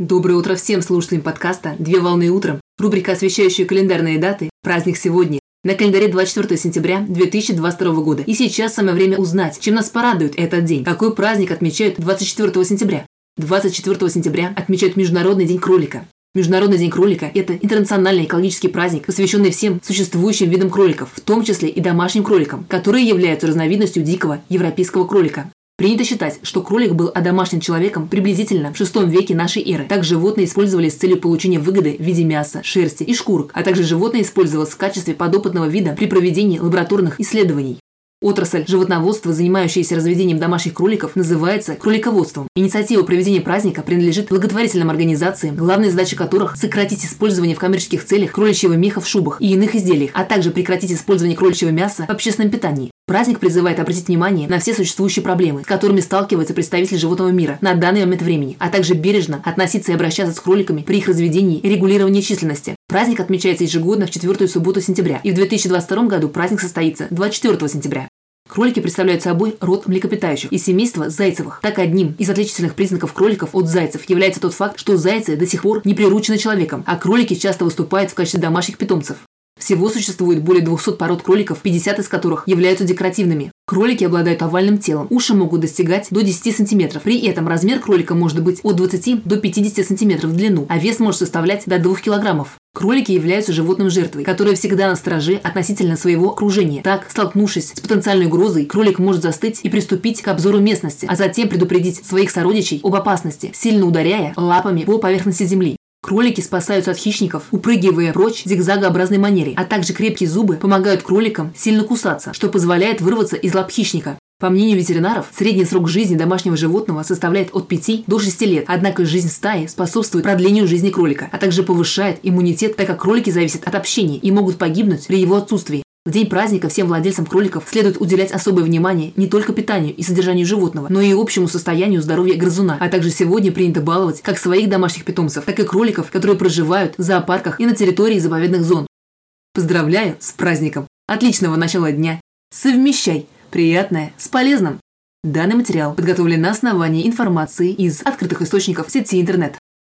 Доброе утро всем слушателям подкаста «Две волны утром». Рубрика, освещающая календарные даты. Праздник сегодня. На календаре 24 сентября 2022 года. И сейчас самое время узнать, чем нас порадует этот день. Какой праздник отмечают 24 сентября? 24 сентября отмечают Международный день кролика. Международный день кролика – это интернациональный экологический праздник, посвященный всем существующим видам кроликов, в том числе и домашним кроликам, которые являются разновидностью дикого европейского кролика. Принято считать, что кролик был одомашнен человеком приблизительно в VI веке нашей эры. Так животные использовали с целью получения выгоды в виде мяса, шерсти и шкурок, а также животное использовалось в качестве подопытного вида при проведении лабораторных исследований. Отрасль животноводства, занимающаяся разведением домашних кроликов, называется кролиководством. Инициатива проведения праздника принадлежит благотворительным организациям, главная задача которых – сократить использование в коммерческих целях кроличьего меха в шубах и иных изделиях, а также прекратить использование кроличьего мяса в общественном питании. Праздник призывает обратить внимание на все существующие проблемы, с которыми сталкиваются представители животного мира на данный момент времени, а также бережно относиться и обращаться с кроликами при их разведении и регулировании численности. Праздник отмечается ежегодно в четвертую субботу сентября, и в 2022 году праздник состоится 24 сентября. Кролики представляют собой род млекопитающих из семейства зайцевых. Так одним из отличительных признаков кроликов от зайцев является тот факт, что зайцы до сих пор не приручены человеком, а кролики часто выступают в качестве домашних питомцев. Всего существует более 200 пород кроликов, 50 из которых являются декоративными. Кролики обладают овальным телом, уши могут достигать до 10 см. При этом размер кролика может быть от 20 до 50 см в длину, а вес может составлять до 2 кг. Кролики являются животным жертвой, которое всегда на страже относительно своего окружения. Так, столкнувшись с потенциальной угрозой, кролик может застыть и приступить к обзору местности, а затем предупредить своих сородичей об опасности, сильно ударяя лапами по поверхности земли. Кролики спасаются от хищников, упрыгивая прочь зигзагообразной манере, а также крепкие зубы помогают кроликам сильно кусаться, что позволяет вырваться из лап хищника. По мнению ветеринаров, средний срок жизни домашнего животного составляет от 5 до 6 лет, однако жизнь стаи способствует продлению жизни кролика, а также повышает иммунитет, так как кролики зависят от общения и могут погибнуть при его отсутствии. В день праздника всем владельцам кроликов следует уделять особое внимание не только питанию и содержанию животного, но и общему состоянию здоровья грызуна. А также сегодня принято баловать как своих домашних питомцев, так и кроликов, которые проживают в зоопарках и на территории заповедных зон. Поздравляю с праздником! Отличного начала дня! Совмещай приятное с полезным! Данный материал подготовлен на основании информации из открытых источников сети интернет.